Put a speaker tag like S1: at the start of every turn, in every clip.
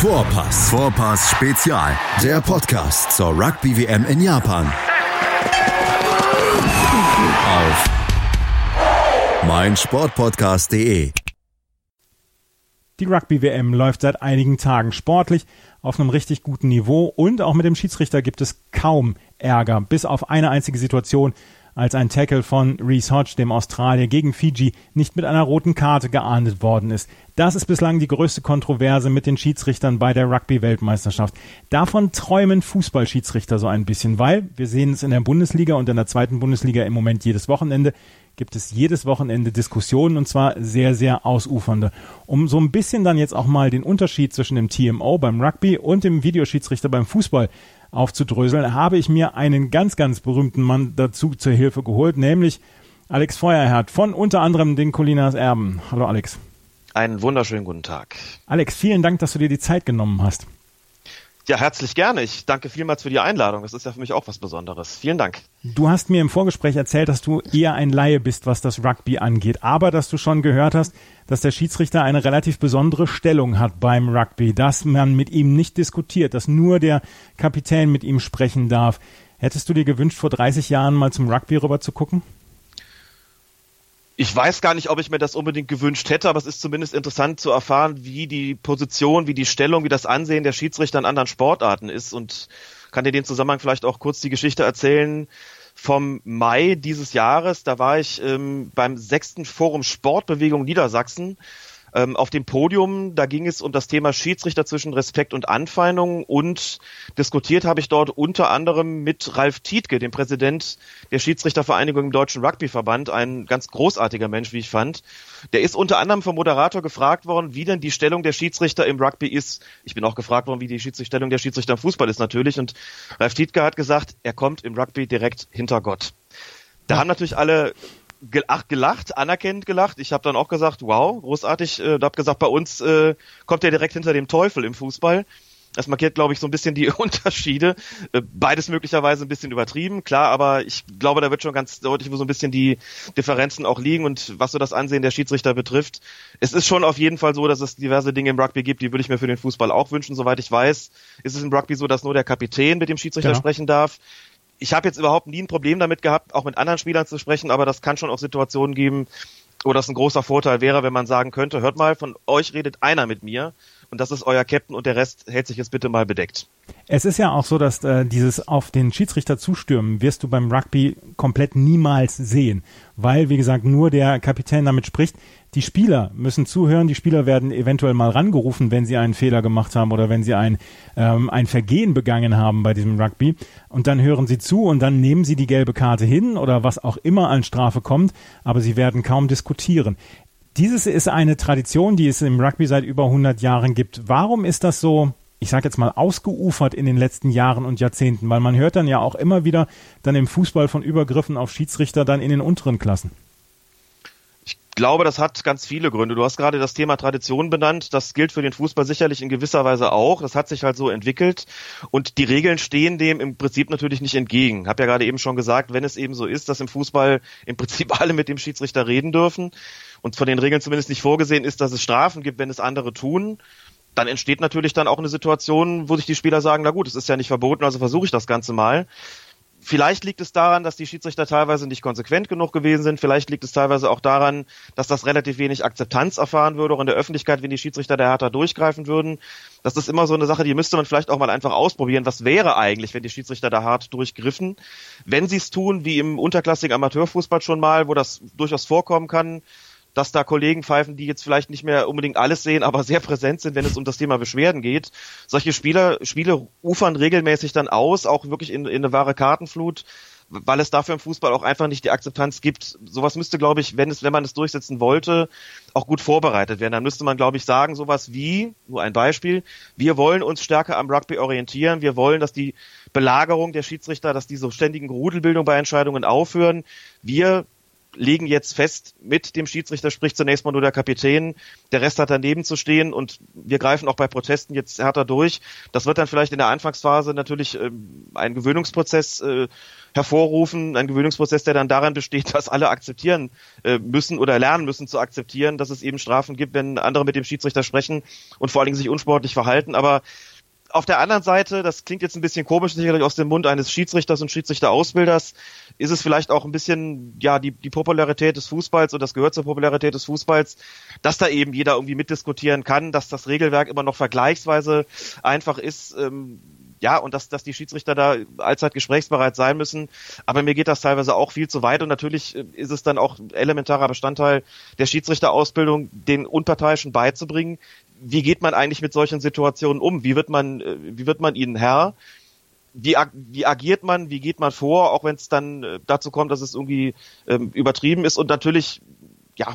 S1: Vorpass. Vorpass Spezial. Der Podcast zur Rugby WM in Japan. Auf meinsportpodcast.de.
S2: Die Rugby-WM läuft seit einigen Tagen sportlich auf einem richtig guten Niveau und auch mit dem Schiedsrichter gibt es kaum Ärger, bis auf eine einzige Situation, als ein Tackle von Reese Hodge, dem Australier, gegen Fiji nicht mit einer roten Karte geahndet worden ist. Das ist bislang die größte Kontroverse mit den Schiedsrichtern bei der Rugby-Weltmeisterschaft. Davon träumen Fußballschiedsrichter so ein bisschen, weil wir sehen es in der Bundesliga und in der zweiten Bundesliga im Moment jedes Wochenende gibt es jedes Wochenende Diskussionen und zwar sehr, sehr ausufernde. Um so ein bisschen dann jetzt auch mal den Unterschied zwischen dem TMO beim Rugby und dem Videoschiedsrichter beim Fußball aufzudröseln, habe ich mir einen ganz, ganz berühmten Mann dazu zur Hilfe geholt, nämlich Alex Feuerherd von unter anderem den Colinas Erben. Hallo Alex.
S3: Einen wunderschönen guten Tag.
S2: Alex, vielen Dank, dass du dir die Zeit genommen hast.
S3: Ja, herzlich gerne. Ich danke vielmals für die Einladung. Das ist ja für mich auch was Besonderes. Vielen Dank.
S2: Du hast mir im Vorgespräch erzählt, dass du eher ein Laie bist, was das Rugby angeht, aber dass du schon gehört hast, dass der Schiedsrichter eine relativ besondere Stellung hat beim Rugby, dass man mit ihm nicht diskutiert, dass nur der Kapitän mit ihm sprechen darf. Hättest du dir gewünscht, vor 30 Jahren mal zum Rugby rüber zu gucken?
S3: Ich weiß gar nicht, ob ich mir das unbedingt gewünscht hätte, aber es ist zumindest interessant zu erfahren, wie die Position, wie die Stellung, wie das Ansehen der Schiedsrichter in anderen Sportarten ist und kann dir den Zusammenhang vielleicht auch kurz die Geschichte erzählen vom Mai dieses Jahres. Da war ich ähm, beim sechsten Forum Sportbewegung Niedersachsen ähm, auf dem Podium. Da ging es um das Thema Schiedsrichter zwischen Respekt und Anfeindung und diskutiert habe ich dort unter anderem mit Ralf Tietke, dem Präsident der Schiedsrichtervereinigung im Deutschen Rugbyverband, ein ganz großartiger Mensch, wie ich fand. Der ist unter anderem vom Moderator gefragt worden, wie denn die Stellung der Schiedsrichter im Rugby ist. Ich bin auch gefragt worden, wie die Stellung der Schiedsrichter im Fußball ist natürlich. Und Ralf Tietke hat gesagt, er kommt im Rugby direkt hinter Gott. Da haben natürlich alle ach, gelacht, anerkennend gelacht. Ich habe dann auch gesagt, wow, großartig. Äh, habe gesagt, bei uns äh, kommt er direkt hinter dem Teufel im Fußball. Das markiert, glaube ich, so ein bisschen die Unterschiede. Äh, beides möglicherweise ein bisschen übertrieben, klar, aber ich glaube, da wird schon ganz deutlich, wo so ein bisschen die Differenzen auch liegen und was so das Ansehen der Schiedsrichter betrifft. Es ist schon auf jeden Fall so, dass es diverse Dinge im Rugby gibt, die würde ich mir für den Fußball auch wünschen. Soweit ich weiß, ist es im Rugby so, dass nur der Kapitän mit dem Schiedsrichter ja. sprechen darf ich habe jetzt überhaupt nie ein Problem damit gehabt, auch mit anderen Spielern zu sprechen, aber das kann schon auch Situationen geben, wo das ein großer Vorteil wäre, wenn man sagen könnte, hört mal, von euch redet einer mit mir und das ist euer Captain und der Rest hält sich jetzt bitte mal bedeckt.
S2: Es ist ja auch so, dass äh, dieses auf den Schiedsrichter zustürmen wirst du beim Rugby komplett niemals sehen, weil, wie gesagt, nur der Kapitän damit spricht. Die Spieler müssen zuhören, die Spieler werden eventuell mal rangerufen, wenn sie einen Fehler gemacht haben oder wenn sie ein, ähm, ein Vergehen begangen haben bei diesem Rugby. Und dann hören sie zu und dann nehmen sie die gelbe Karte hin oder was auch immer an Strafe kommt, aber sie werden kaum diskutieren. Dieses ist eine Tradition, die es im Rugby seit über 100 Jahren gibt. Warum ist das so, ich sage jetzt mal, ausgeufert in den letzten Jahren und Jahrzehnten? Weil man hört dann ja auch immer wieder dann im Fußball von Übergriffen auf Schiedsrichter dann in den unteren Klassen.
S3: Ich glaube, das hat ganz viele Gründe. Du hast gerade das Thema Tradition benannt. Das gilt für den Fußball sicherlich in gewisser Weise auch. Das hat sich halt so entwickelt. Und die Regeln stehen dem im Prinzip natürlich nicht entgegen. Ich habe ja gerade eben schon gesagt, wenn es eben so ist, dass im Fußball im Prinzip alle mit dem Schiedsrichter reden dürfen, und von den Regeln zumindest nicht vorgesehen ist, dass es Strafen gibt, wenn es andere tun, dann entsteht natürlich dann auch eine Situation, wo sich die Spieler sagen, na gut, es ist ja nicht verboten, also versuche ich das Ganze mal. Vielleicht liegt es daran, dass die Schiedsrichter teilweise nicht konsequent genug gewesen sind. Vielleicht liegt es teilweise auch daran, dass das relativ wenig Akzeptanz erfahren würde, auch in der Öffentlichkeit, wenn die Schiedsrichter der härter durchgreifen würden. Das ist immer so eine Sache, die müsste man vielleicht auch mal einfach ausprobieren. Was wäre eigentlich, wenn die Schiedsrichter da hart durchgriffen? Wenn sie es tun, wie im unterklassigen Amateurfußball schon mal, wo das durchaus vorkommen kann, dass da Kollegen pfeifen, die jetzt vielleicht nicht mehr unbedingt alles sehen, aber sehr präsent sind, wenn es um das Thema Beschwerden geht. Solche Spieler, Spiele ufern regelmäßig dann aus, auch wirklich in, in eine wahre Kartenflut, weil es dafür im Fußball auch einfach nicht die Akzeptanz gibt. Sowas müsste, glaube ich, wenn es, wenn man es durchsetzen wollte, auch gut vorbereitet werden. Dann müsste man, glaube ich, sagen, sowas wie, nur ein Beispiel, wir wollen uns stärker am Rugby orientieren, wir wollen, dass die Belagerung der Schiedsrichter, dass diese ständigen Rudelbildung bei Entscheidungen aufhören. Wir legen jetzt fest, mit dem Schiedsrichter spricht zunächst mal nur der Kapitän, der Rest hat daneben zu stehen und wir greifen auch bei Protesten jetzt härter durch. Das wird dann vielleicht in der Anfangsphase natürlich ähm, einen Gewöhnungsprozess äh, hervorrufen, ein Gewöhnungsprozess, der dann daran besteht, dass alle akzeptieren äh, müssen oder lernen müssen zu akzeptieren, dass es eben Strafen gibt, wenn andere mit dem Schiedsrichter sprechen und vor allen Dingen sich unsportlich verhalten. Aber auf der anderen Seite, das klingt jetzt ein bisschen komisch, sicherlich aus dem Mund eines Schiedsrichters und Schiedsrichterausbilders, ist es vielleicht auch ein bisschen, ja, die, die Popularität des Fußballs und das gehört zur Popularität des Fußballs, dass da eben jeder irgendwie mitdiskutieren kann, dass das Regelwerk immer noch vergleichsweise einfach ist, ähm, ja, und dass, dass die Schiedsrichter da allzeit gesprächsbereit sein müssen. Aber mir geht das teilweise auch viel zu weit und natürlich äh, ist es dann auch elementarer Bestandteil der Schiedsrichterausbildung, den Unparteiischen beizubringen, wie geht man eigentlich mit solchen Situationen um? Wie wird man, äh, wie wird man ihnen Herr? Wie, wie agiert man? Wie geht man vor? Auch wenn es dann äh, dazu kommt, dass es irgendwie ähm, übertrieben ist und natürlich, ja,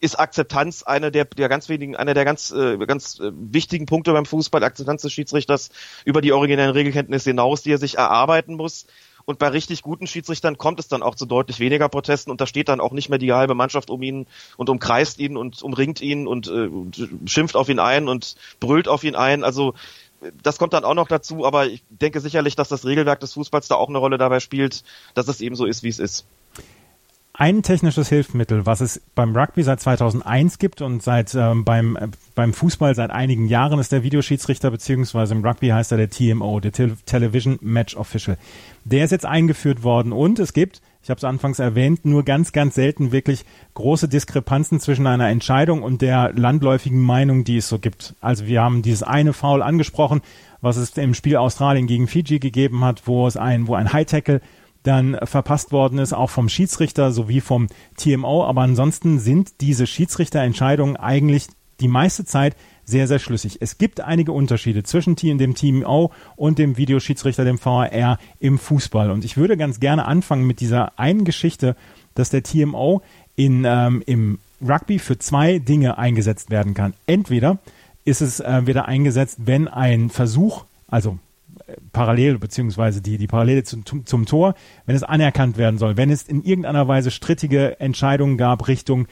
S3: ist Akzeptanz einer der, der ganz wenigen, einer der ganz, äh, ganz äh, wichtigen Punkte beim Fußball, Akzeptanz des Schiedsrichters über die originellen Regelkenntnisse hinaus, die er sich erarbeiten muss. Und bei richtig guten Schiedsrichtern kommt es dann auch zu deutlich weniger Protesten und da steht dann auch nicht mehr die halbe Mannschaft um ihn und umkreist ihn und umringt ihn und, äh, schimpft auf ihn ein und brüllt auf ihn ein. Also das kommt dann auch noch dazu, aber ich denke sicherlich, dass das Regelwerk des Fußballs da auch eine Rolle dabei spielt, dass es eben so ist, wie es ist.
S2: Ein technisches Hilfsmittel, was es beim Rugby seit 2001 gibt und seit ähm, beim äh, beim Fußball seit einigen Jahren ist der Videoschiedsrichter beziehungsweise im Rugby heißt er der TMO, der Te Television Match Official. Der ist jetzt eingeführt worden und es gibt, ich habe es anfangs erwähnt, nur ganz ganz selten wirklich große Diskrepanzen zwischen einer Entscheidung und der landläufigen Meinung, die es so gibt. Also wir haben dieses eine Foul angesprochen, was es im Spiel Australien gegen Fiji gegeben hat, wo es ein wo ein High Tackle dann verpasst worden ist, auch vom Schiedsrichter sowie vom TMO. Aber ansonsten sind diese Schiedsrichterentscheidungen eigentlich die meiste Zeit sehr, sehr schlüssig. Es gibt einige Unterschiede zwischen dem TMO und dem Videoschiedsrichter, dem VAR im Fußball. Und ich würde ganz gerne anfangen mit dieser einen Geschichte, dass der TMO in, ähm, im Rugby für zwei Dinge eingesetzt werden kann. Entweder ist es äh, wieder eingesetzt, wenn ein Versuch, also parallel beziehungsweise die, die Parallele zum, zum Tor, wenn es anerkannt werden soll, wenn es in irgendeiner Weise strittige Entscheidungen gab Richtung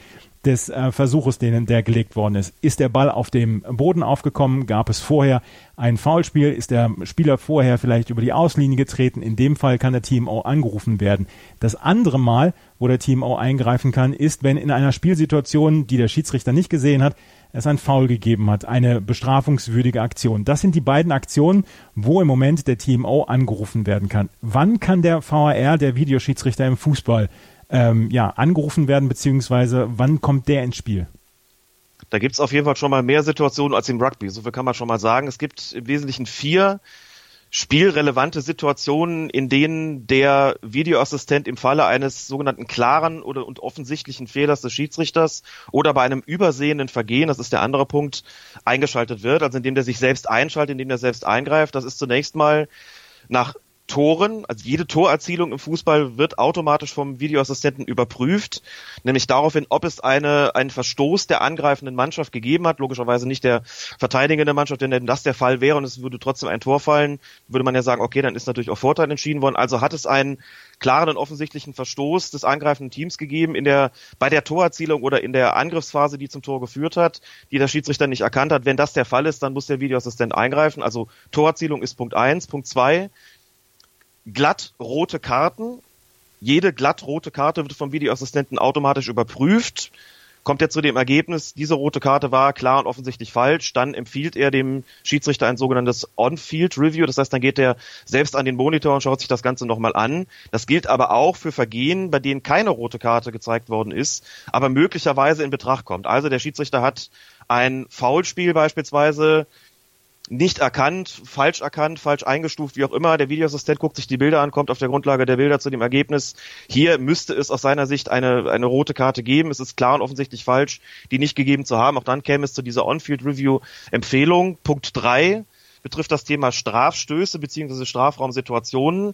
S2: des äh, Versuches, den der gelegt worden ist. Ist der Ball auf dem Boden aufgekommen? Gab es vorher ein Foulspiel? Ist der Spieler vorher vielleicht über die Auslinie getreten? In dem Fall kann der TMO angerufen werden. Das andere Mal, wo der TMO eingreifen kann, ist, wenn in einer Spielsituation, die der Schiedsrichter nicht gesehen hat, es ein Foul gegeben hat, eine bestrafungswürdige Aktion. Das sind die beiden Aktionen, wo im Moment der TMO angerufen werden kann. Wann kann der VAR, der Videoschiedsrichter im Fußball, ähm, ja, angerufen werden, beziehungsweise wann kommt der ins Spiel?
S3: Da gibt es auf jeden Fall schon mal mehr Situationen als im Rugby. So viel kann man schon mal sagen. Es gibt im Wesentlichen vier spielrelevante Situationen, in denen der Videoassistent im Falle eines sogenannten klaren oder und offensichtlichen Fehlers des Schiedsrichters oder bei einem übersehenden Vergehen, das ist der andere Punkt, eingeschaltet wird, also indem der sich selbst einschaltet, indem der selbst eingreift. Das ist zunächst mal nach Toren, also jede Torerzielung im Fußball wird automatisch vom Videoassistenten überprüft, nämlich daraufhin, ob es eine, einen Verstoß der angreifenden Mannschaft gegeben hat, logischerweise nicht der verteidigenden Mannschaft, denn wenn das der Fall wäre und es würde trotzdem ein Tor fallen, würde man ja sagen, okay, dann ist natürlich auch Vorteil entschieden worden, also hat es einen klaren und offensichtlichen Verstoß des angreifenden Teams gegeben in der, bei der Torerzielung oder in der Angriffsphase, die zum Tor geführt hat, die der Schiedsrichter nicht erkannt hat. Wenn das der Fall ist, dann muss der Videoassistent eingreifen. Also Torerzielung ist Punkt eins. Punkt zwei glatt rote Karten. Jede glatt rote Karte wird vom Videoassistenten automatisch überprüft. Kommt er zu dem Ergebnis, diese rote Karte war klar und offensichtlich falsch, dann empfiehlt er dem Schiedsrichter ein sogenanntes On-Field-Review. Das heißt, dann geht er selbst an den Monitor und schaut sich das Ganze nochmal an. Das gilt aber auch für Vergehen, bei denen keine rote Karte gezeigt worden ist, aber möglicherweise in Betracht kommt. Also der Schiedsrichter hat ein Foulspiel beispielsweise nicht erkannt, falsch erkannt, falsch eingestuft, wie auch immer. Der Videoassistent guckt sich die Bilder an, kommt auf der Grundlage der Bilder zu dem Ergebnis. Hier müsste es aus seiner Sicht eine, eine rote Karte geben. Es ist klar und offensichtlich falsch, die nicht gegeben zu haben. Auch dann käme es zu dieser On-Field-Review-Empfehlung. Punkt drei betrifft das Thema Strafstöße bzw. Strafraumsituationen.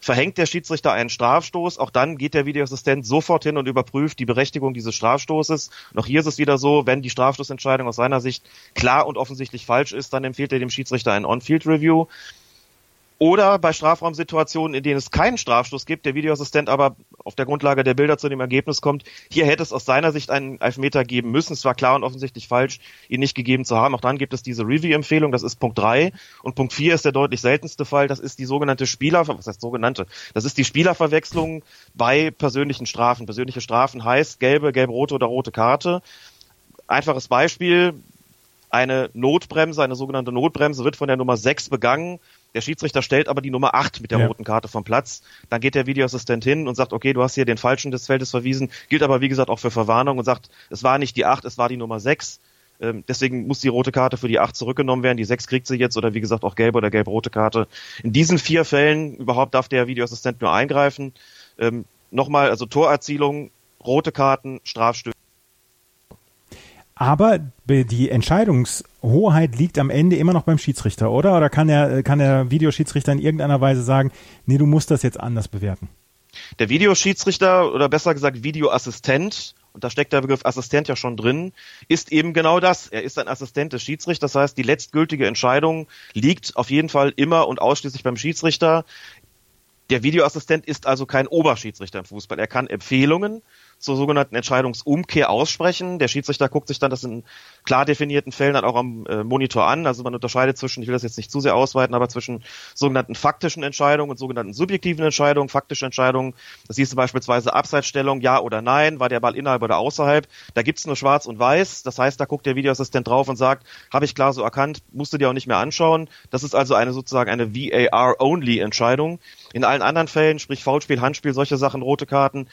S3: Verhängt der Schiedsrichter einen Strafstoß, auch dann geht der Videoassistent sofort hin und überprüft die Berechtigung dieses Strafstoßes. Auch hier ist es wieder so, wenn die Strafstoßentscheidung aus seiner Sicht klar und offensichtlich falsch ist, dann empfiehlt er dem Schiedsrichter ein On-Field-Review. Oder bei Strafraumsituationen, in denen es keinen Strafstoß gibt, der Videoassistent aber auf der Grundlage der Bilder zu dem Ergebnis kommt, hier hätte es aus seiner Sicht einen Elfmeter geben müssen. Es war klar und offensichtlich falsch, ihn nicht gegeben zu haben. Auch dann gibt es diese Review-Empfehlung, das ist Punkt drei Und Punkt vier ist der deutlich seltenste Fall, das ist die sogenannte Spieler, was heißt sogenannte? Das ist die Spielerverwechslung bei persönlichen Strafen. Persönliche Strafen heißt gelbe, gelb-rote oder rote Karte. Einfaches Beispiel, eine Notbremse, eine sogenannte Notbremse wird von der Nummer 6 begangen der Schiedsrichter stellt aber die Nummer 8 mit der ja. roten Karte vom Platz. Dann geht der Videoassistent hin und sagt, okay, du hast hier den Falschen des Feldes verwiesen, gilt aber wie gesagt auch für Verwarnung und sagt, es war nicht die 8, es war die Nummer 6. Ähm, deswegen muss die rote Karte für die 8 zurückgenommen werden. Die 6 kriegt sie jetzt oder wie gesagt auch gelbe oder gelb-rote Karte. In diesen vier Fällen überhaupt darf der Videoassistent nur eingreifen. Ähm, Nochmal, also Torerzielung, rote Karten, Strafstöße.
S2: Aber die Entscheidungshoheit liegt am Ende immer noch beim Schiedsrichter, oder? Oder kann der, kann der Videoschiedsrichter in irgendeiner Weise sagen, nee, du musst das jetzt anders bewerten?
S3: Der Videoschiedsrichter oder besser gesagt Videoassistent, und da steckt der Begriff Assistent ja schon drin, ist eben genau das. Er ist ein Assistent des Schiedsrichters. Das heißt, die letztgültige Entscheidung liegt auf jeden Fall immer und ausschließlich beim Schiedsrichter. Der Videoassistent ist also kein Oberschiedsrichter im Fußball. Er kann Empfehlungen zur sogenannten Entscheidungsumkehr aussprechen. Der Schiedsrichter guckt sich dann das in klar definierten Fällen dann auch am äh, Monitor an. Also man unterscheidet zwischen, ich will das jetzt nicht zu sehr ausweiten, aber zwischen sogenannten faktischen Entscheidungen und sogenannten subjektiven Entscheidungen. Faktische Entscheidungen, das hieß beispielsweise Abseitsstellung, ja oder nein, war der Ball innerhalb oder außerhalb. Da gibt's nur schwarz und weiß. Das heißt, da guckt der Videoassistent drauf und sagt, habe ich klar so erkannt, musst du dir auch nicht mehr anschauen. Das ist also eine sozusagen eine VAR-Only-Entscheidung. In allen anderen Fällen, sprich Foulspiel, Handspiel, solche Sachen, rote Karten,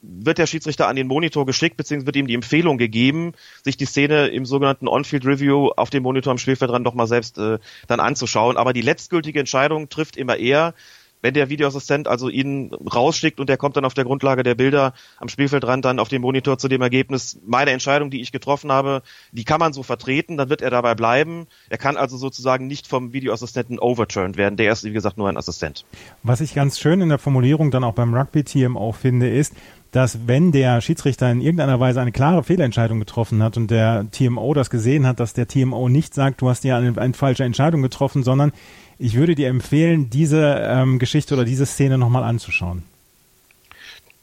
S3: wird der Schiedsrichter an den Monitor geschickt, beziehungsweise wird ihm die Empfehlung gegeben, sich die Szene im sogenannten On-Field Review auf dem Monitor am Spielfeldrand doch mal selbst äh, dann anzuschauen. Aber die letztgültige Entscheidung trifft immer er, wenn der Videoassistent also ihn rausschickt und der kommt dann auf der Grundlage der Bilder am Spielfeldrand dann auf dem Monitor zu dem Ergebnis, meine Entscheidung, die ich getroffen habe, die kann man so vertreten, dann wird er dabei bleiben. Er kann also sozusagen nicht vom Videoassistenten overturned werden. Der ist, wie gesagt, nur ein Assistent.
S2: Was ich ganz schön in der Formulierung dann auch beim Rugby-Team auch finde, ist, dass wenn der Schiedsrichter in irgendeiner Weise eine klare Fehlentscheidung getroffen hat und der TMO das gesehen hat, dass der TMO nicht sagt, du hast dir eine, eine falsche Entscheidung getroffen, sondern ich würde dir empfehlen, diese ähm, Geschichte oder diese Szene nochmal anzuschauen.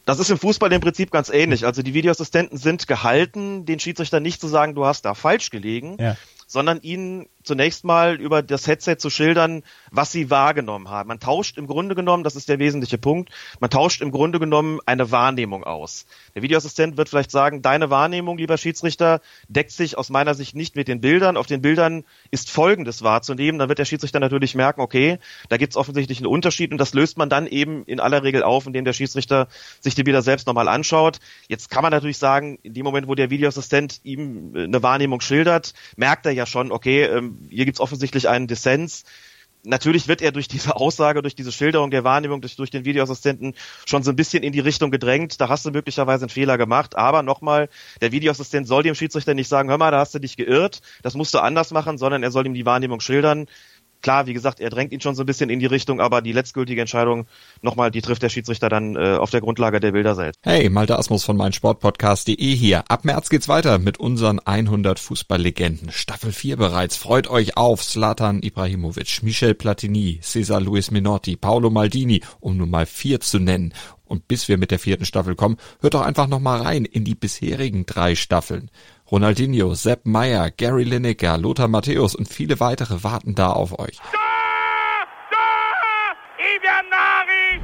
S3: Das ist im Fußball im Prinzip ganz ähnlich. Also die Videoassistenten sind gehalten, den Schiedsrichter nicht zu sagen, du hast da falsch gelegen, ja. sondern ihnen zunächst mal über das Headset zu schildern, was sie wahrgenommen haben. Man tauscht im Grunde genommen, das ist der wesentliche Punkt, man tauscht im Grunde genommen eine Wahrnehmung aus. Der Videoassistent wird vielleicht sagen, deine Wahrnehmung, lieber Schiedsrichter, deckt sich aus meiner Sicht nicht mit den Bildern. Auf den Bildern ist Folgendes wahrzunehmen. Dann wird der Schiedsrichter natürlich merken, okay, da gibt es offensichtlich einen Unterschied und das löst man dann eben in aller Regel auf, indem der Schiedsrichter sich die Bilder selbst nochmal anschaut. Jetzt kann man natürlich sagen, in dem Moment, wo der Videoassistent ihm eine Wahrnehmung schildert, merkt er ja schon, okay, hier gibt's offensichtlich einen Dissens. Natürlich wird er durch diese Aussage, durch diese Schilderung der Wahrnehmung, durch, durch den Videoassistenten schon so ein bisschen in die Richtung gedrängt. Da hast du möglicherweise einen Fehler gemacht. Aber nochmal, der Videoassistent soll dem Schiedsrichter nicht sagen, hör mal, da hast du dich geirrt, das musst du anders machen, sondern er soll ihm die Wahrnehmung schildern klar, wie gesagt, er drängt ihn schon so ein bisschen in die Richtung, aber die letztgültige Entscheidung nochmal, die trifft der Schiedsrichter dann äh, auf der Grundlage der Bilder selbst.
S4: Hey, Malte Asmus von meinsportpodcast.de hier. Ab März geht's weiter mit unseren 100 Fußballlegenden. Staffel 4 bereits. Freut euch auf Slatan Ibrahimovic, Michel Platini, Cesar Luis Minotti, Paolo Maldini, um nur mal vier zu nennen. Und bis wir mit der vierten Staffel kommen, hört doch einfach nochmal rein in die bisherigen drei Staffeln. Ronaldinho, Sepp Meyer, Gary Lineker, Lothar Matthäus und viele weitere warten da auf euch.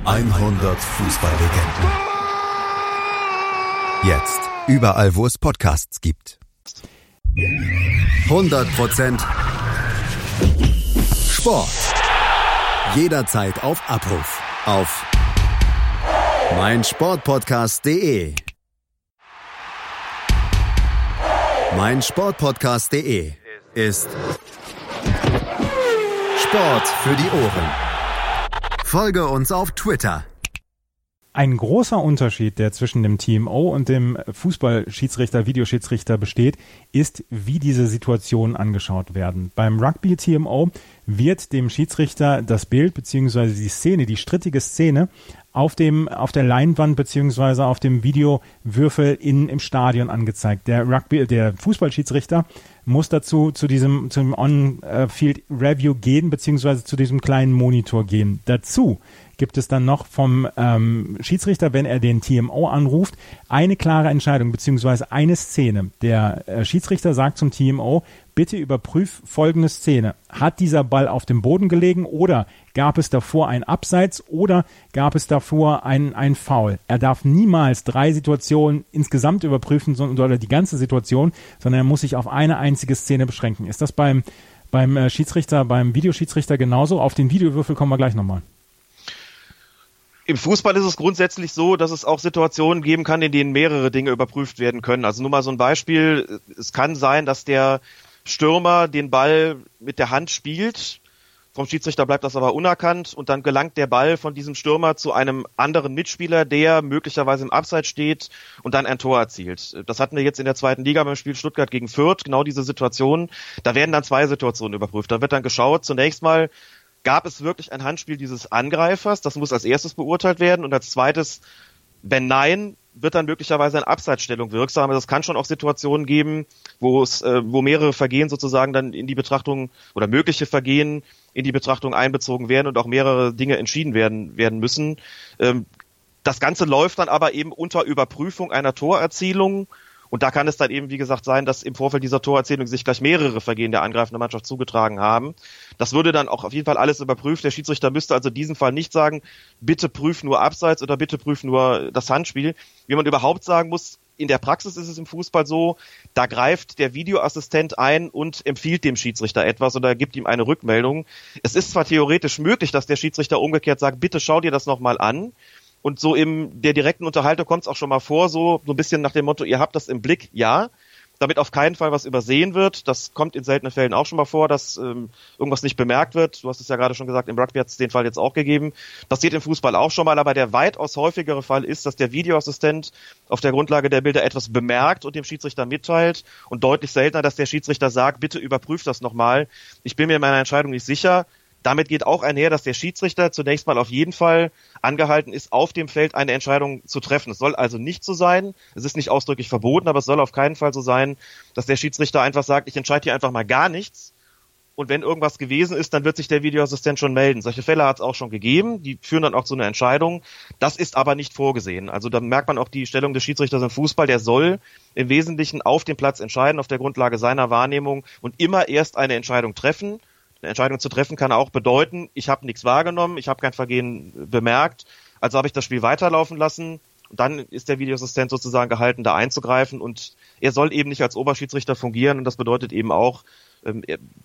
S1: 100 Fußballlegenden. Jetzt überall, wo es Podcasts gibt. 100% Sport. Jederzeit auf Abruf. Auf meinsportpodcast.de mein Sportpodcast.de ist Sport für die Ohren. Folge uns auf Twitter
S2: Ein großer Unterschied, der zwischen dem TMO und dem Fußballschiedsrichter, Videoschiedsrichter besteht, ist, wie diese Situationen angeschaut werden. Beim Rugby TMO wird dem Schiedsrichter das Bild beziehungsweise die Szene, die strittige Szene auf dem auf der Leinwand beziehungsweise auf dem Videowürfel in im Stadion angezeigt. Der Rugby, der Fußballschiedsrichter muss dazu zu diesem zum On-Field Review gehen beziehungsweise zu diesem kleinen Monitor gehen. Dazu gibt es dann noch vom ähm, Schiedsrichter, wenn er den TMO anruft, eine klare Entscheidung beziehungsweise eine Szene. Der äh, Schiedsrichter sagt zum TMO, bitte überprüf folgende Szene. Hat dieser Ball auf dem Boden gelegen oder gab es davor ein Abseits oder gab es davor ein, ein Foul? Er darf niemals drei Situationen insgesamt überprüfen oder die ganze Situation, sondern er muss sich auf eine einzige Szene beschränken. Ist das beim, beim äh, Schiedsrichter, beim Videoschiedsrichter genauso? Auf den Videowürfel kommen wir gleich nochmal.
S3: Im Fußball ist es grundsätzlich so, dass es auch Situationen geben kann, in denen mehrere Dinge überprüft werden können. Also nur mal so ein Beispiel. Es kann sein, dass der Stürmer den Ball mit der Hand spielt. Vom Schiedsrichter bleibt das aber unerkannt und dann gelangt der Ball von diesem Stürmer zu einem anderen Mitspieler, der möglicherweise im Abseits steht und dann ein Tor erzielt. Das hatten wir jetzt in der zweiten Liga beim Spiel Stuttgart gegen Fürth, genau diese Situation. Da werden dann zwei Situationen überprüft. Da wird dann geschaut, zunächst mal, gab es wirklich ein Handspiel dieses Angreifers? Das muss als erstes beurteilt werden. Und als zweites, wenn nein, wird dann möglicherweise eine Abseitsstellung wirksam. Also es kann schon auch Situationen geben, wo es, äh, wo mehrere Vergehen sozusagen dann in die Betrachtung oder mögliche Vergehen in die Betrachtung einbezogen werden und auch mehrere Dinge entschieden werden werden müssen. Ähm, das Ganze läuft dann aber eben unter Überprüfung einer Torerzielung und da kann es dann eben, wie gesagt, sein, dass im Vorfeld dieser Torerzählung sich gleich mehrere Vergehen der angreifenden Mannschaft zugetragen haben. Das würde dann auch auf jeden Fall alles überprüft. Der Schiedsrichter müsste also in diesem Fall nicht sagen, bitte prüf nur Abseits oder bitte prüf nur das Handspiel. Wie man überhaupt sagen muss, in der Praxis ist es im Fußball so, da greift der Videoassistent ein und empfiehlt dem Schiedsrichter etwas oder gibt ihm eine Rückmeldung. Es ist zwar theoretisch möglich, dass der Schiedsrichter umgekehrt sagt, bitte schau dir das nochmal an. Und so in der direkten Unterhaltung kommt es auch schon mal vor, so, so ein bisschen nach dem Motto, ihr habt das im Blick, ja, damit auf keinen Fall was übersehen wird. Das kommt in seltenen Fällen auch schon mal vor, dass ähm, irgendwas nicht bemerkt wird. Du hast es ja gerade schon gesagt, im Rugby hat es den Fall jetzt auch gegeben. Passiert im Fußball auch schon mal, aber der weitaus häufigere Fall ist, dass der Videoassistent auf der Grundlage der Bilder etwas bemerkt und dem Schiedsrichter mitteilt und deutlich seltener, dass der Schiedsrichter sagt, bitte überprüf das nochmal. Ich bin mir meiner Entscheidung nicht sicher. Damit geht auch einher, dass der Schiedsrichter zunächst mal auf jeden Fall angehalten ist, auf dem Feld eine Entscheidung zu treffen. Es soll also nicht so sein, es ist nicht ausdrücklich verboten, aber es soll auf keinen Fall so sein, dass der Schiedsrichter einfach sagt, ich entscheide hier einfach mal gar nichts. Und wenn irgendwas gewesen ist, dann wird sich der Videoassistent schon melden. Solche Fälle hat es auch schon gegeben, die führen dann auch zu einer Entscheidung. Das ist aber nicht vorgesehen. Also da merkt man auch die Stellung des Schiedsrichters im Fußball, der soll im Wesentlichen auf dem Platz entscheiden, auf der Grundlage seiner Wahrnehmung und immer erst eine Entscheidung treffen eine Entscheidung zu treffen kann auch bedeuten, ich habe nichts wahrgenommen, ich habe kein Vergehen bemerkt, also habe ich das Spiel weiterlaufen lassen. Und dann ist der Videoassistent sozusagen gehalten, da einzugreifen und er soll eben nicht als Oberschiedsrichter fungieren und das bedeutet eben auch, ähm,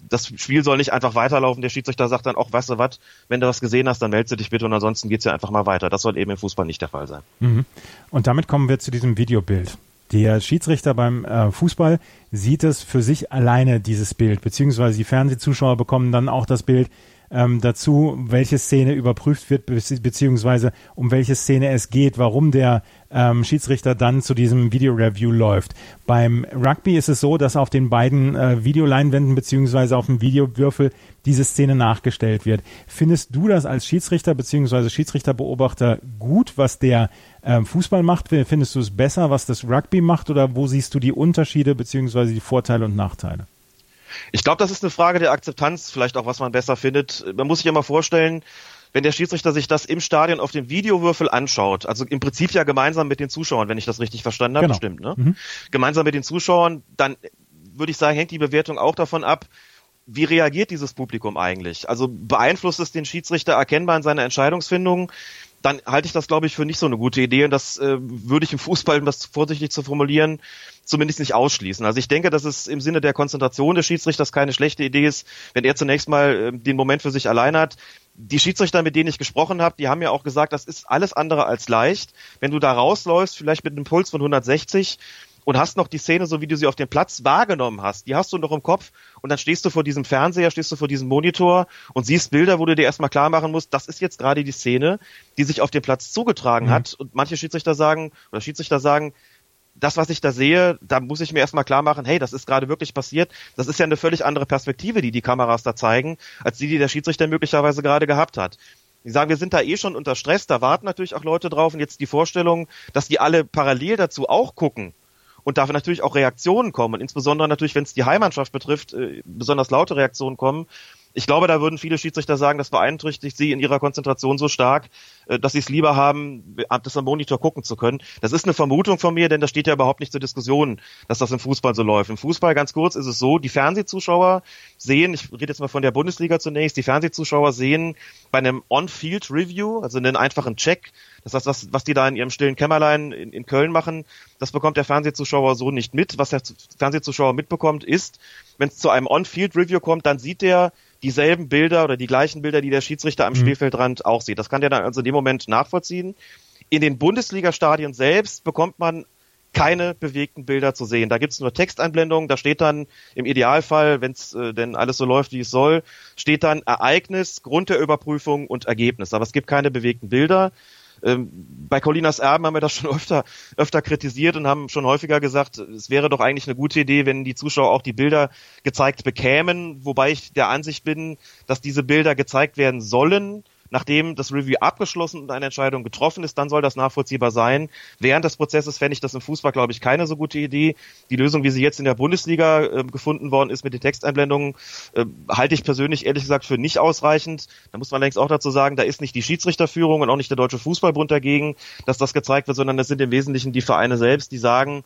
S3: das Spiel soll nicht einfach weiterlaufen. Der Schiedsrichter sagt dann auch, weißt du was, wenn du was gesehen hast, dann meldest du dich bitte und ansonsten geht's ja einfach mal weiter. Das soll eben im Fußball nicht der Fall sein.
S2: Mhm. Und damit kommen wir zu diesem Videobild. Der Schiedsrichter beim äh, Fußball sieht es für sich alleine, dieses Bild, beziehungsweise die Fernsehzuschauer bekommen dann auch das Bild ähm, dazu, welche Szene überprüft wird, beziehungsweise um welche Szene es geht, warum der ähm, Schiedsrichter dann zu diesem Video-Review läuft. Beim Rugby ist es so, dass auf den beiden äh, Videoleinwänden beziehungsweise auf dem Videowürfel diese Szene nachgestellt wird. Findest du das als Schiedsrichter beziehungsweise Schiedsrichterbeobachter gut, was der ähm, Fußball macht? Findest du es besser, was das Rugby macht oder wo siehst du die Unterschiede beziehungsweise die Vorteile und Nachteile?
S3: Ich glaube, das ist eine Frage der Akzeptanz, vielleicht auch, was man besser findet. Man muss sich immer vorstellen, wenn der Schiedsrichter sich das im Stadion auf dem Videowürfel anschaut, also im Prinzip ja gemeinsam mit den Zuschauern, wenn ich das richtig verstanden habe, genau. bestimmt, ne? Mhm. Gemeinsam mit den Zuschauern, dann würde ich sagen, hängt die Bewertung auch davon ab, wie reagiert dieses Publikum eigentlich? Also beeinflusst es den Schiedsrichter erkennbar in seiner Entscheidungsfindung? Dann halte ich das, glaube ich, für nicht so eine gute Idee und das äh, würde ich im Fußball, um das vorsichtig zu formulieren, zumindest nicht ausschließen. Also ich denke, dass es im Sinne der Konzentration des Schiedsrichters keine schlechte Idee ist, wenn er zunächst mal äh, den Moment für sich allein hat. Die Schiedsrichter, mit denen ich gesprochen habe, die haben ja auch gesagt, das ist alles andere als leicht. Wenn du da rausläufst, vielleicht mit einem Puls von 160 und hast noch die Szene, so wie du sie auf dem Platz wahrgenommen hast, die hast du noch im Kopf und dann stehst du vor diesem Fernseher, stehst du vor diesem Monitor und siehst Bilder, wo du dir erstmal klar machen musst, das ist jetzt gerade die Szene, die sich auf dem Platz zugetragen mhm. hat und manche Schiedsrichter sagen oder Schiedsrichter sagen, das, was ich da sehe, da muss ich mir erstmal klar machen, hey, das ist gerade wirklich passiert. Das ist ja eine völlig andere Perspektive, die die Kameras da zeigen, als die, die der Schiedsrichter möglicherweise gerade gehabt hat. Die sagen, wir sind da eh schon unter Stress, da warten natürlich auch Leute drauf und jetzt die Vorstellung, dass die alle parallel dazu auch gucken und dafür natürlich auch Reaktionen kommen, und insbesondere natürlich, wenn es die Heimmannschaft betrifft, äh, besonders laute Reaktionen kommen, ich glaube, da würden viele Schiedsrichter sagen, das beeinträchtigt sie in ihrer Konzentration so stark, äh, dass sie es lieber haben, das am Monitor gucken zu können. Das ist eine Vermutung von mir, denn das steht ja überhaupt nicht zur Diskussion, dass das im Fußball so läuft. Im Fußball, ganz kurz, ist es so, die Fernsehzuschauer sehen, ich rede jetzt mal von der Bundesliga zunächst, die Fernsehzuschauer sehen bei einem On-Field-Review, also einen einfachen Check, das heißt, was, was die da in ihrem stillen Kämmerlein in, in Köln machen, das bekommt der Fernsehzuschauer so nicht mit. Was der Fernsehzuschauer mitbekommt, ist, wenn es zu einem On-Field-Review kommt, dann sieht der dieselben Bilder oder die gleichen Bilder, die der Schiedsrichter am mhm. Spielfeldrand auch sieht. Das kann der dann also in dem Moment nachvollziehen. In den Bundesliga-Stadien selbst bekommt man keine bewegten Bilder zu sehen. Da gibt's nur Texteinblendungen, da steht dann im Idealfall, wenn es äh, denn alles so läuft, wie es soll, steht dann Ereignis, Grund der Überprüfung und Ergebnis. Aber es gibt keine bewegten Bilder. Ähm, bei Colinas Erben haben wir das schon öfter, öfter kritisiert und haben schon häufiger gesagt, es wäre doch eigentlich eine gute Idee, wenn die Zuschauer auch die Bilder gezeigt bekämen, wobei ich der Ansicht bin, dass diese Bilder gezeigt werden sollen, nachdem das Review abgeschlossen und eine Entscheidung getroffen ist, dann soll das nachvollziehbar sein. Während des Prozesses fände ich das im Fußball, glaube ich, keine so gute Idee. Die Lösung, wie sie jetzt in der Bundesliga äh, gefunden worden ist mit den Texteinblendungen, äh, halte ich persönlich ehrlich gesagt für nicht ausreichend. Da muss man längst auch dazu sagen, da ist nicht die Schiedsrichterführung und auch nicht der Deutsche Fußballbund dagegen, dass das gezeigt wird, sondern das sind im Wesentlichen die Vereine selbst, die sagen,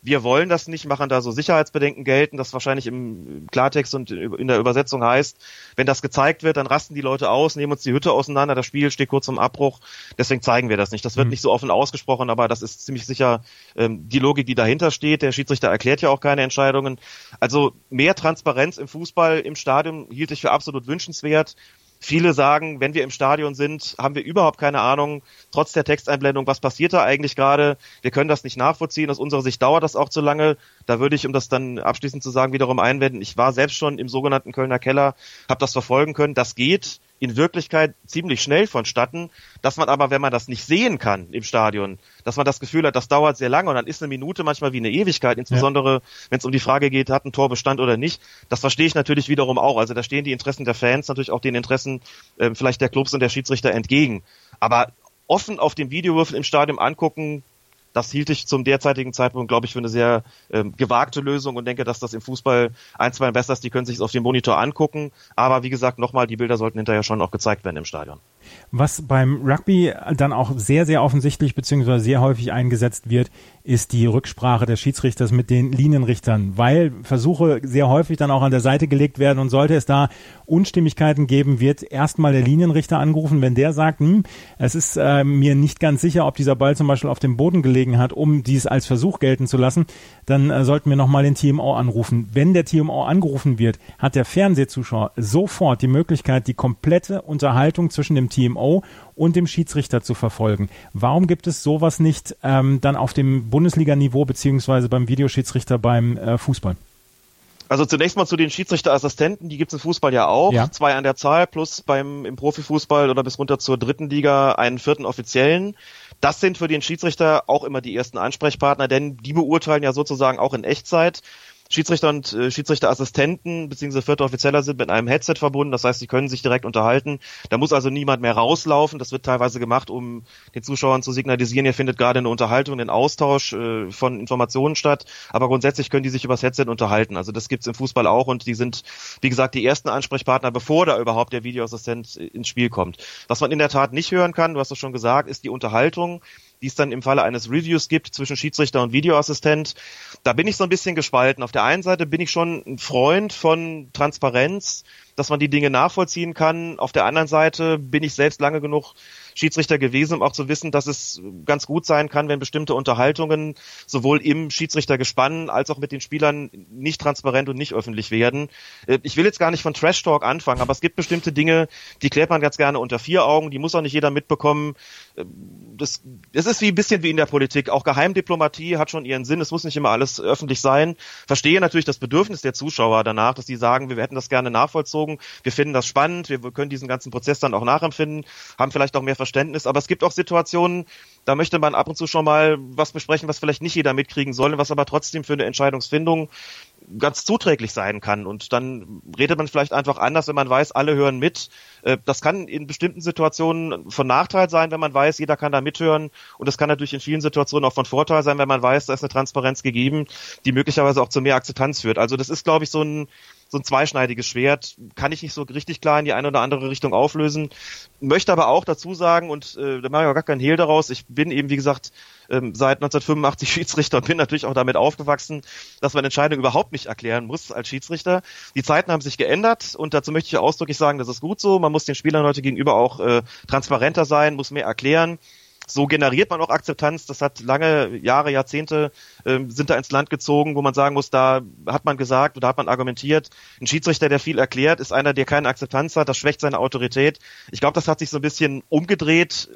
S3: wir wollen das nicht, machen da so Sicherheitsbedenken gelten, das wahrscheinlich im Klartext und in der Übersetzung heißt, wenn das gezeigt wird, dann rasten die Leute aus, nehmen uns die Hütte auseinander, das Spiel steht kurz zum Abbruch, deswegen zeigen wir das nicht. Das wird mhm. nicht so offen ausgesprochen, aber das ist ziemlich sicher ähm, die Logik, die dahinter steht. Der Schiedsrichter erklärt ja auch keine Entscheidungen. Also mehr Transparenz im Fußball, im Stadion hielt ich für absolut wünschenswert. Viele sagen, wenn wir im Stadion sind, haben wir überhaupt keine Ahnung, trotz der Texteinblendung, was passiert da eigentlich gerade. Wir können das nicht nachvollziehen. Aus unserer Sicht dauert das auch zu lange. Da würde ich, um das dann abschließend zu sagen, wiederum einwenden. Ich war selbst schon im sogenannten Kölner Keller, habe das verfolgen können. Das geht in Wirklichkeit ziemlich schnell vonstatten, dass man aber, wenn man das nicht sehen kann im Stadion, dass man das Gefühl hat, das dauert sehr lange und dann ist eine Minute manchmal wie eine Ewigkeit, insbesondere ja. wenn es um die Frage geht, hat ein Tor Bestand oder nicht. Das verstehe ich natürlich wiederum auch. Also da stehen die Interessen der Fans natürlich auch den Interessen äh, vielleicht der Clubs und der Schiedsrichter entgegen. Aber offen auf dem Videowürfel im Stadion angucken, das hielt ich zum derzeitigen Zeitpunkt, glaube ich, für eine sehr ähm, gewagte Lösung und denke, dass das im Fußball ein, zwei ist. Die können sich auf dem Monitor angucken. Aber wie gesagt, nochmal, die Bilder sollten hinterher schon auch gezeigt werden im Stadion.
S2: Was beim Rugby dann auch sehr, sehr offensichtlich beziehungsweise sehr häufig eingesetzt wird, ist die Rücksprache des Schiedsrichters mit den Linienrichtern, weil Versuche sehr häufig dann auch an der Seite gelegt werden und sollte es da Unstimmigkeiten geben, wird erstmal der Linienrichter angerufen, wenn der sagt, hm, es ist äh, mir nicht ganz sicher, ob dieser Ball zum Beispiel auf dem Boden gelegen hat, um dies als Versuch gelten zu lassen, dann äh, sollten wir nochmal den TMO anrufen. Wenn der TMO angerufen wird, hat der Fernsehzuschauer sofort die Möglichkeit, die komplette Unterhaltung zwischen dem TMO und dem Schiedsrichter zu verfolgen. Warum gibt es sowas nicht ähm, dann auf dem Bundesliga-Niveau beziehungsweise beim Videoschiedsrichter beim äh, Fußball?
S3: Also zunächst mal zu den Schiedsrichterassistenten, die gibt es im Fußball ja auch, ja. zwei an der Zahl plus beim im Profifußball oder bis runter zur dritten Liga einen vierten offiziellen. Das sind für den Schiedsrichter auch immer die ersten Ansprechpartner, denn die beurteilen ja sozusagen auch in Echtzeit. Schiedsrichter und äh, Schiedsrichterassistenten bzw. vierte Offizieller sind mit einem Headset verbunden, das heißt, sie können sich direkt unterhalten. Da muss also niemand mehr rauslaufen. Das wird teilweise gemacht, um den Zuschauern zu signalisieren, hier findet gerade eine Unterhaltung, ein Austausch äh, von Informationen statt. Aber grundsätzlich können die sich übers Headset unterhalten. Also das gibt's im Fußball auch und die sind, wie gesagt, die ersten Ansprechpartner, bevor da überhaupt der Videoassistent ins Spiel kommt. Was man in der Tat nicht hören kann, du hast es schon gesagt, ist die Unterhaltung die es dann im Falle eines Reviews gibt zwischen Schiedsrichter und Videoassistent. Da bin ich so ein bisschen gespalten. Auf der einen Seite bin ich schon ein Freund von Transparenz, dass man die Dinge nachvollziehen kann. Auf der anderen Seite bin ich selbst lange genug Schiedsrichter gewesen, um auch zu wissen, dass es ganz gut sein kann, wenn bestimmte Unterhaltungen sowohl im Schiedsrichtergespann als auch mit den Spielern nicht transparent und nicht öffentlich werden. Äh, ich will jetzt gar nicht von Trash Talk anfangen, aber es gibt bestimmte Dinge, die klärt man ganz gerne unter vier Augen, die muss auch nicht jeder mitbekommen. Äh, das, das ist wie ein bisschen wie in der Politik. Auch Geheimdiplomatie hat schon ihren Sinn. Es muss nicht immer alles öffentlich sein. Verstehe natürlich das Bedürfnis der Zuschauer danach, dass die sagen, wir hätten das gerne nachvollzogen, wir finden das spannend, wir können diesen ganzen Prozess dann auch nachempfinden, haben vielleicht auch mehr Verständnis. Aber es gibt auch Situationen, da möchte man ab und zu schon mal was besprechen, was vielleicht nicht jeder mitkriegen soll, was aber trotzdem für eine Entscheidungsfindung ganz zuträglich sein kann. Und dann redet man vielleicht einfach anders, wenn man weiß, alle hören mit. Äh, das kann in bestimmten Situationen von Nachteil sein, wenn man weiß, jeder kann da mithören. Und das kann natürlich in vielen Situationen auch von Vorteil sein, wenn man weiß, da ist eine Transparenz gegeben, die möglicherweise auch zu mehr Akzeptanz führt. Also das ist, glaube ich, so ein so ein zweischneidiges Schwert. Kann ich nicht so richtig klar in die eine oder andere Richtung auflösen. Möchte aber auch dazu sagen, und äh, da mache ich auch gar keinen Hehl daraus, ich bin eben, wie gesagt, ähm, seit 1985 Schiedsrichter und bin natürlich auch damit aufgewachsen, dass man Entscheidungen überhaupt nicht erklären muss als Schiedsrichter. Die Zeiten haben sich geändert und dazu möchte ich ausdrücklich sagen, das ist gut so. Man muss den Spielern heute gegenüber auch äh, transparenter sein, muss mehr erklären so generiert man auch Akzeptanz. Das hat lange Jahre, Jahrzehnte ähm, sind da ins Land gezogen, wo man sagen muss, da hat man gesagt oder hat man argumentiert, ein Schiedsrichter, der viel erklärt, ist einer, der keine Akzeptanz hat, das schwächt seine Autorität. Ich glaube, das hat sich so ein bisschen umgedreht.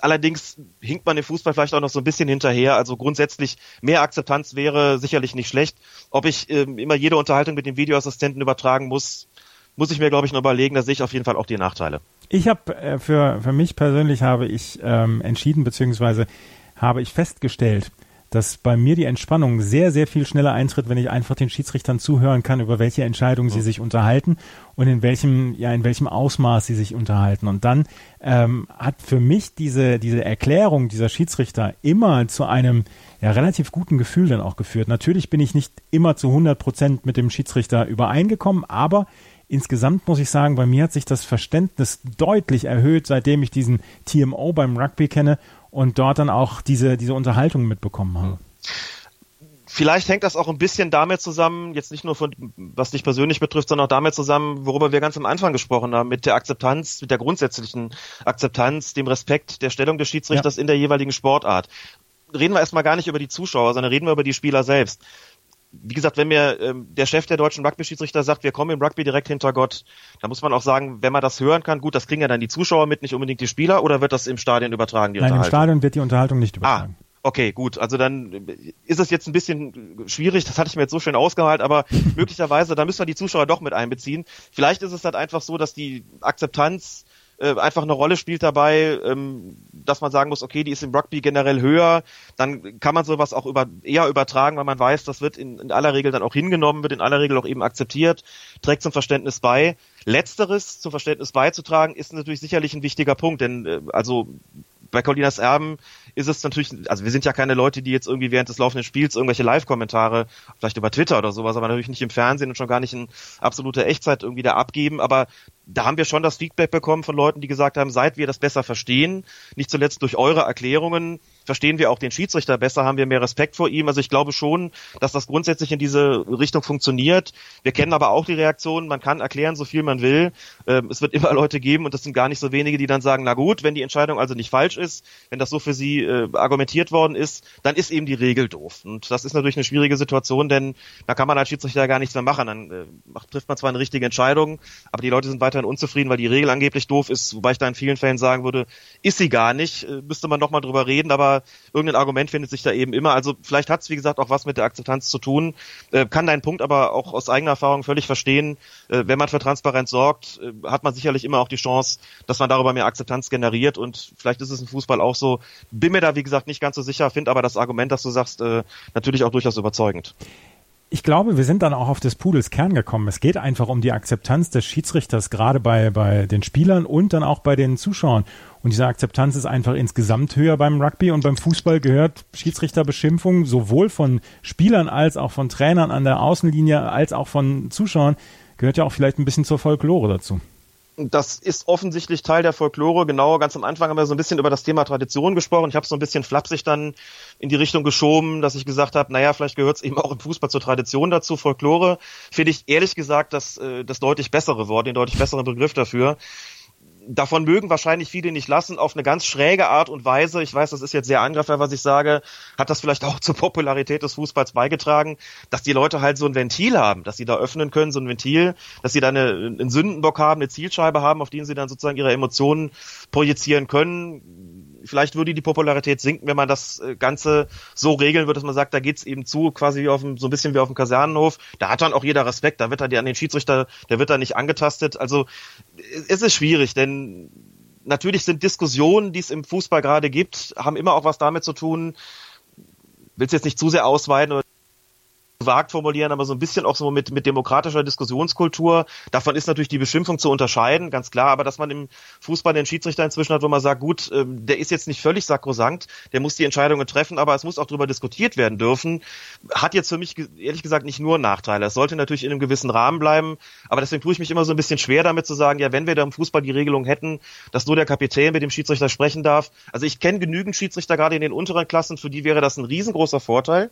S3: Allerdings hinkt man im Fußball vielleicht auch noch so ein bisschen hinterher. Also grundsätzlich mehr Akzeptanz wäre sicherlich nicht schlecht. Ob ich ähm, immer jede Unterhaltung mit dem Videoassistenten übertragen muss, muss ich mir, glaube ich, noch überlegen. Da sehe ich auf jeden Fall auch die Nachteile.
S2: Ich habe äh, für, für mich persönlich habe ich ähm, entschieden, beziehungsweise habe ich festgestellt, dass bei mir die Entspannung sehr, sehr viel schneller eintritt, wenn ich einfach den Schiedsrichtern zuhören kann, über welche Entscheidungen sie sich unterhalten und in welchem, ja, in welchem Ausmaß sie sich unterhalten. Und dann ähm, hat für mich diese, diese Erklärung dieser Schiedsrichter immer zu einem ja, relativ guten Gefühl dann auch geführt. Natürlich bin ich nicht immer zu 100 Prozent mit dem Schiedsrichter übereingekommen, aber insgesamt muss ich sagen, bei mir hat sich das Verständnis deutlich erhöht, seitdem ich diesen TMO beim Rugby kenne und dort dann auch diese, diese Unterhaltung mitbekommen habe.
S3: Vielleicht hängt das auch ein bisschen damit zusammen, jetzt nicht nur von, was dich persönlich betrifft, sondern auch damit zusammen, worüber wir ganz am Anfang gesprochen haben, mit der Akzeptanz, mit der grundsätzlichen Akzeptanz, dem Respekt der Stellung des Schiedsrichters ja. in der jeweiligen Sportart. Reden wir erstmal gar nicht über die Zuschauer, sondern reden wir über die Spieler selbst wie gesagt, wenn mir ähm, der Chef der deutschen Rugby-Schiedsrichter sagt, wir kommen im Rugby direkt hinter Gott, dann muss man auch sagen, wenn man das hören kann, gut, das kriegen ja dann die Zuschauer mit, nicht unbedingt die Spieler, oder wird das im Stadion übertragen,
S2: die Nein, im Stadion wird die Unterhaltung nicht übertragen.
S3: Ah. Okay, gut. Also dann ist es jetzt ein bisschen schwierig, das hatte ich mir jetzt so schön ausgemalt, aber möglicherweise, da müssen wir die Zuschauer doch mit einbeziehen. Vielleicht ist es halt einfach so, dass die Akzeptanz äh, einfach eine Rolle spielt dabei, ähm, dass man sagen muss, okay, die ist im Rugby generell höher, dann kann man sowas auch über, eher übertragen, weil man weiß, das wird in, in aller Regel dann auch hingenommen, wird in aller Regel auch eben akzeptiert, trägt zum Verständnis bei. Letzteres zum Verständnis beizutragen, ist natürlich sicherlich ein wichtiger Punkt, denn äh, also bei Colinas Erben ist es natürlich, also wir sind ja keine Leute, die jetzt irgendwie während des laufenden Spiels irgendwelche Live-Kommentare, vielleicht über Twitter oder sowas, aber natürlich nicht im Fernsehen und schon gar nicht in absoluter Echtzeit irgendwie da abgeben, aber da haben wir schon das Feedback bekommen von Leuten, die gesagt haben, seit wir das besser verstehen, nicht zuletzt durch eure Erklärungen, verstehen wir auch den Schiedsrichter besser, haben wir mehr Respekt vor ihm. Also ich glaube schon, dass das grundsätzlich in diese Richtung funktioniert. Wir kennen aber auch die Reaktion, man kann erklären, so viel man will. Ähm, es wird immer Leute geben, und das sind gar nicht so wenige, die dann sagen, na gut, wenn die Entscheidung also nicht falsch ist, wenn das so für sie äh, argumentiert worden ist, dann ist eben die Regel doof. Und das ist natürlich eine schwierige Situation, denn da kann man als Schiedsrichter gar nichts mehr machen. Dann äh, trifft man zwar eine richtige Entscheidung, aber die Leute sind weiter weiterhin unzufrieden, weil die Regel angeblich doof ist, wobei ich da in vielen Fällen sagen würde, ist sie gar nicht, äh, müsste man nochmal drüber reden, aber irgendein Argument findet sich da eben immer. Also vielleicht hat es, wie gesagt, auch was mit der Akzeptanz zu tun, äh, kann deinen Punkt aber auch aus eigener Erfahrung völlig verstehen. Äh, wenn man für Transparenz sorgt, hat man sicherlich immer auch die Chance, dass man darüber mehr Akzeptanz generiert und vielleicht ist es im Fußball auch so. Bin mir da, wie gesagt, nicht ganz so sicher, finde aber das Argument, das du sagst, natürlich auch durchaus überzeugend
S2: ich glaube, wir sind dann auch auf des Pudels Kern gekommen. Es geht einfach um die Akzeptanz des Schiedsrichters, gerade bei, bei den Spielern und dann auch bei den Zuschauern. Und diese Akzeptanz ist einfach insgesamt höher beim Rugby und beim Fußball gehört Schiedsrichterbeschimpfung sowohl von Spielern als auch von Trainern an der Außenlinie als auch von Zuschauern gehört ja auch vielleicht ein bisschen zur Folklore dazu
S3: das ist offensichtlich Teil der Folklore. Genau, ganz am Anfang haben wir so ein bisschen über das Thema Tradition gesprochen. Ich habe so ein bisschen flapsig dann in die Richtung geschoben, dass ich gesagt habe, naja, vielleicht gehört es eben auch im Fußball zur Tradition dazu. Folklore finde ich ehrlich gesagt das, äh, das deutlich bessere Wort, den deutlich besseren Begriff dafür davon mögen wahrscheinlich viele nicht lassen, auf eine ganz schräge Art und Weise. Ich weiß, das ist jetzt sehr angreifbar, was ich sage, hat das vielleicht auch zur Popularität des Fußballs beigetragen, dass die Leute halt so ein Ventil haben, dass sie da öffnen können, so ein Ventil, dass sie da eine, einen Sündenbock haben, eine Zielscheibe haben, auf den sie dann sozusagen ihre Emotionen projizieren können vielleicht würde die Popularität sinken, wenn man das äh, Ganze so regeln würde, dass man sagt, da geht's eben zu, quasi wie auf dem, so ein bisschen wie auf dem Kasernenhof. Da hat dann auch jeder Respekt, da wird er an den Schiedsrichter, der wird da nicht angetastet. Also es ist schwierig, denn natürlich sind Diskussionen, die es im Fußball gerade gibt, haben immer auch was damit zu tun, will es jetzt nicht zu sehr ausweiten gewagt formulieren, aber so ein bisschen auch so mit, mit demokratischer Diskussionskultur. Davon ist natürlich die Beschimpfung zu unterscheiden, ganz klar, aber dass man im Fußball den Schiedsrichter inzwischen hat, wo man sagt, gut, ähm, der ist jetzt nicht völlig sakrosankt, der muss die Entscheidungen treffen, aber es muss auch darüber diskutiert werden dürfen, hat jetzt für mich ehrlich gesagt nicht nur Nachteile. Es sollte natürlich in einem gewissen Rahmen bleiben, aber deswegen tue ich mich immer so ein bisschen schwer damit zu sagen, ja, wenn wir da im Fußball die Regelung hätten, dass nur der Kapitän mit dem Schiedsrichter sprechen darf. Also ich kenne genügend Schiedsrichter gerade in den unteren Klassen, für die wäre das ein riesengroßer Vorteil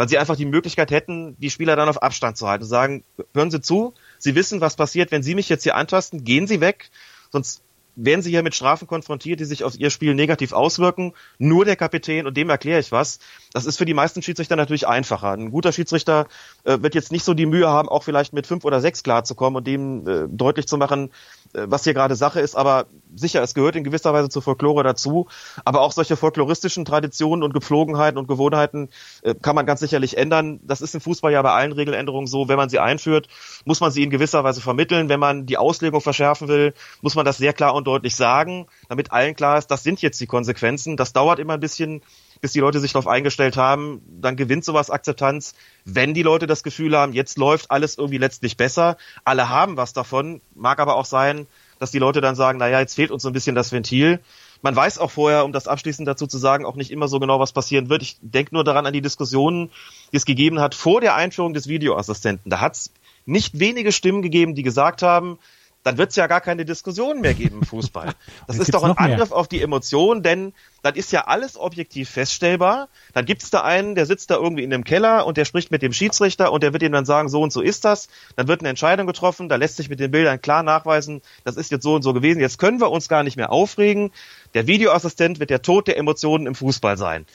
S3: weil sie einfach die Möglichkeit hätten, die Spieler dann auf Abstand zu halten. Sagen, hören Sie zu, Sie wissen, was passiert, wenn Sie mich jetzt hier antasten, gehen Sie weg, sonst werden sie hier mit Strafen konfrontiert, die sich auf ihr Spiel negativ auswirken. Nur der Kapitän, und dem erkläre ich was. Das ist für die meisten Schiedsrichter natürlich einfacher. Ein guter Schiedsrichter äh, wird jetzt nicht so die Mühe haben, auch vielleicht mit fünf oder sechs klarzukommen und dem äh, deutlich zu machen, äh, was hier gerade Sache ist. Aber sicher, es gehört in gewisser Weise zur Folklore dazu. Aber auch solche folkloristischen Traditionen und Gepflogenheiten und Gewohnheiten äh, kann man ganz sicherlich ändern. Das ist im Fußball ja bei allen Regeländerungen so. Wenn man sie einführt, muss man sie in gewisser Weise vermitteln. Wenn man die Auslegung verschärfen will, muss man das sehr klar und deutlich sagen, damit allen klar ist, das sind jetzt die Konsequenzen. Das dauert immer ein bisschen, bis die Leute sich darauf eingestellt haben. Dann gewinnt sowas Akzeptanz, wenn die Leute das Gefühl haben, jetzt läuft alles irgendwie letztlich besser. Alle haben was davon. Mag aber auch sein, dass die Leute dann sagen, naja, jetzt fehlt uns so ein bisschen das Ventil. Man weiß auch vorher, um das abschließend dazu zu sagen, auch nicht immer so genau, was passieren wird. Ich denke nur daran an die Diskussionen, die es gegeben hat vor der Einführung des Videoassistenten. Da hat es nicht wenige Stimmen gegeben, die gesagt haben, dann wird es ja gar keine Diskussion mehr geben im Fußball. Das ist doch ein Angriff auf die Emotion, denn dann ist ja alles objektiv feststellbar. Dann gibt es da einen, der sitzt da irgendwie in dem Keller und der spricht mit dem Schiedsrichter und der wird ihm dann sagen, so und so ist das. Dann wird eine Entscheidung getroffen, da lässt sich mit den Bildern klar nachweisen, das ist jetzt so und so gewesen. Jetzt können wir uns gar nicht mehr aufregen. Der Videoassistent wird der Tod der Emotionen im Fußball sein.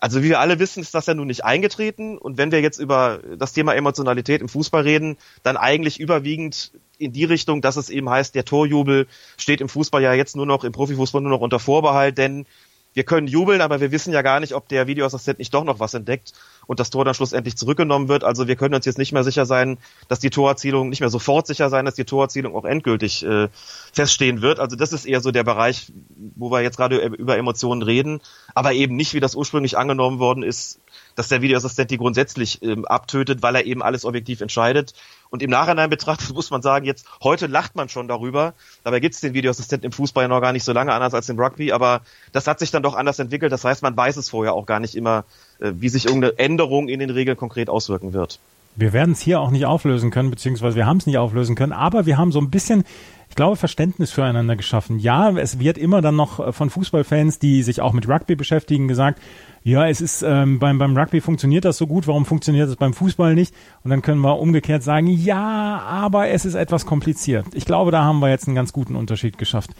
S3: Also wie wir alle wissen, ist das ja nun nicht eingetreten. Und wenn wir jetzt über das Thema Emotionalität im Fußball reden, dann eigentlich überwiegend in die Richtung, dass es eben heißt, der Torjubel steht im Fußball ja jetzt nur noch, im Profifußball nur noch unter Vorbehalt, denn wir können jubeln, aber wir wissen ja gar nicht, ob der Videoassistent nicht doch noch was entdeckt und das Tor dann schlussendlich zurückgenommen wird. Also wir können uns jetzt nicht mehr sicher sein, dass die Torerzielung, nicht mehr sofort sicher sein, dass die Torerzielung auch endgültig äh, feststehen wird. Also das ist eher so der Bereich, wo wir jetzt gerade über Emotionen reden, aber eben nicht, wie das ursprünglich angenommen worden ist, dass der Videoassistent die grundsätzlich ähm, abtötet, weil er eben alles objektiv entscheidet. Und im Nachhinein betrachtet muss man sagen, jetzt heute lacht man schon darüber. Dabei gibt es den Videoassistenten im Fußball ja noch gar nicht so lange anders als im Rugby, aber das hat sich dann doch anders entwickelt. Das heißt, man weiß es vorher auch gar nicht immer, äh, wie sich irgendeine Änderung in den Regeln konkret auswirken wird.
S2: Wir werden es hier auch nicht auflösen können, beziehungsweise wir haben es nicht auflösen können, aber wir haben so ein bisschen ich glaube, Verständnis füreinander geschaffen. Ja, es wird immer dann noch äh, von Fußballfans, die sich auch mit Rugby beschäftigen, gesagt, ja, es ist ähm, beim, beim Rugby funktioniert das so gut, warum funktioniert es beim Fußball nicht? Und dann können wir umgekehrt sagen, ja, aber es ist etwas kompliziert. Ich glaube, da haben wir jetzt einen ganz guten Unterschied geschafft.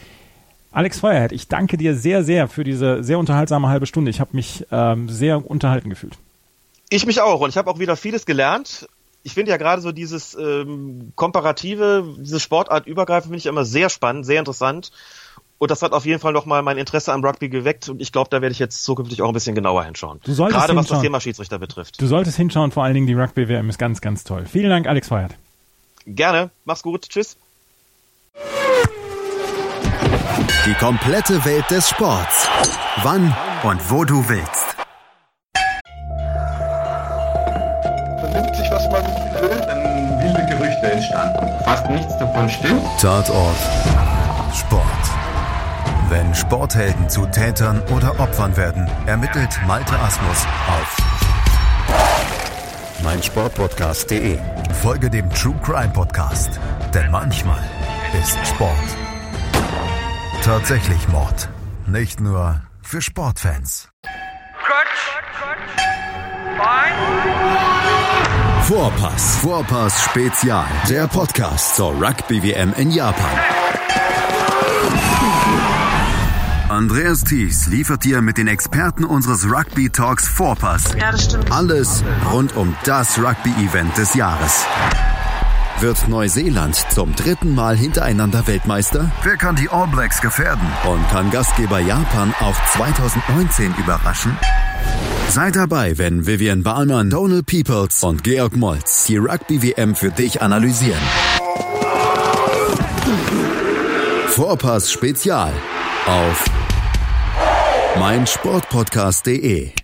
S2: Alex Feuerhead, ich danke dir sehr, sehr für diese sehr unterhaltsame halbe Stunde. Ich habe mich ähm, sehr unterhalten gefühlt.
S3: Ich mich auch und ich habe auch wieder vieles gelernt. Ich finde ja gerade so dieses ähm, komparative, diese Sportart übergreifend finde ich immer sehr spannend, sehr interessant. Und das hat auf jeden Fall nochmal mein Interesse am Rugby geweckt und ich glaube, da werde ich jetzt zukünftig auch ein bisschen genauer hinschauen.
S2: Du solltest Gerade
S3: hinschauen. was das Thema Schiedsrichter betrifft.
S2: Du solltest hinschauen, vor allen Dingen die Rugby-WM ist ganz, ganz toll. Vielen Dank, Alex Feiert.
S3: Gerne, mach's gut, tschüss.
S1: Die komplette Welt des Sports. Wann und wo du willst.
S5: Vernimmt sich, was man will, dann wilde Gerüchte entstanden. Fast nichts davon stimmt.
S1: Tatort. Sport. Wenn Sporthelden zu Tätern oder Opfern werden, ermittelt Malte Asmus auf meinsportpodcast.de. Folge dem True Crime Podcast, denn manchmal ist Sport tatsächlich Mord. Nicht nur für Sportfans. Vorpass. Vorpass Spezial. Der Podcast zur Rugby WM in Japan. Andreas Thies liefert dir mit den Experten unseres Rugby Talks Vorpass
S6: Ja, das stimmt.
S1: alles rund um das Rugby-Event des Jahres. Wird Neuseeland zum dritten Mal hintereinander Weltmeister? Wer kann die All Blacks gefährden? Und kann Gastgeber Japan auch 2019 überraschen? Sei dabei, wenn Vivian Bahlmann, Donald Peoples und Georg Moltz die Rugby-WM für dich analysieren. Vorpass Spezial auf meinsportpodcast.de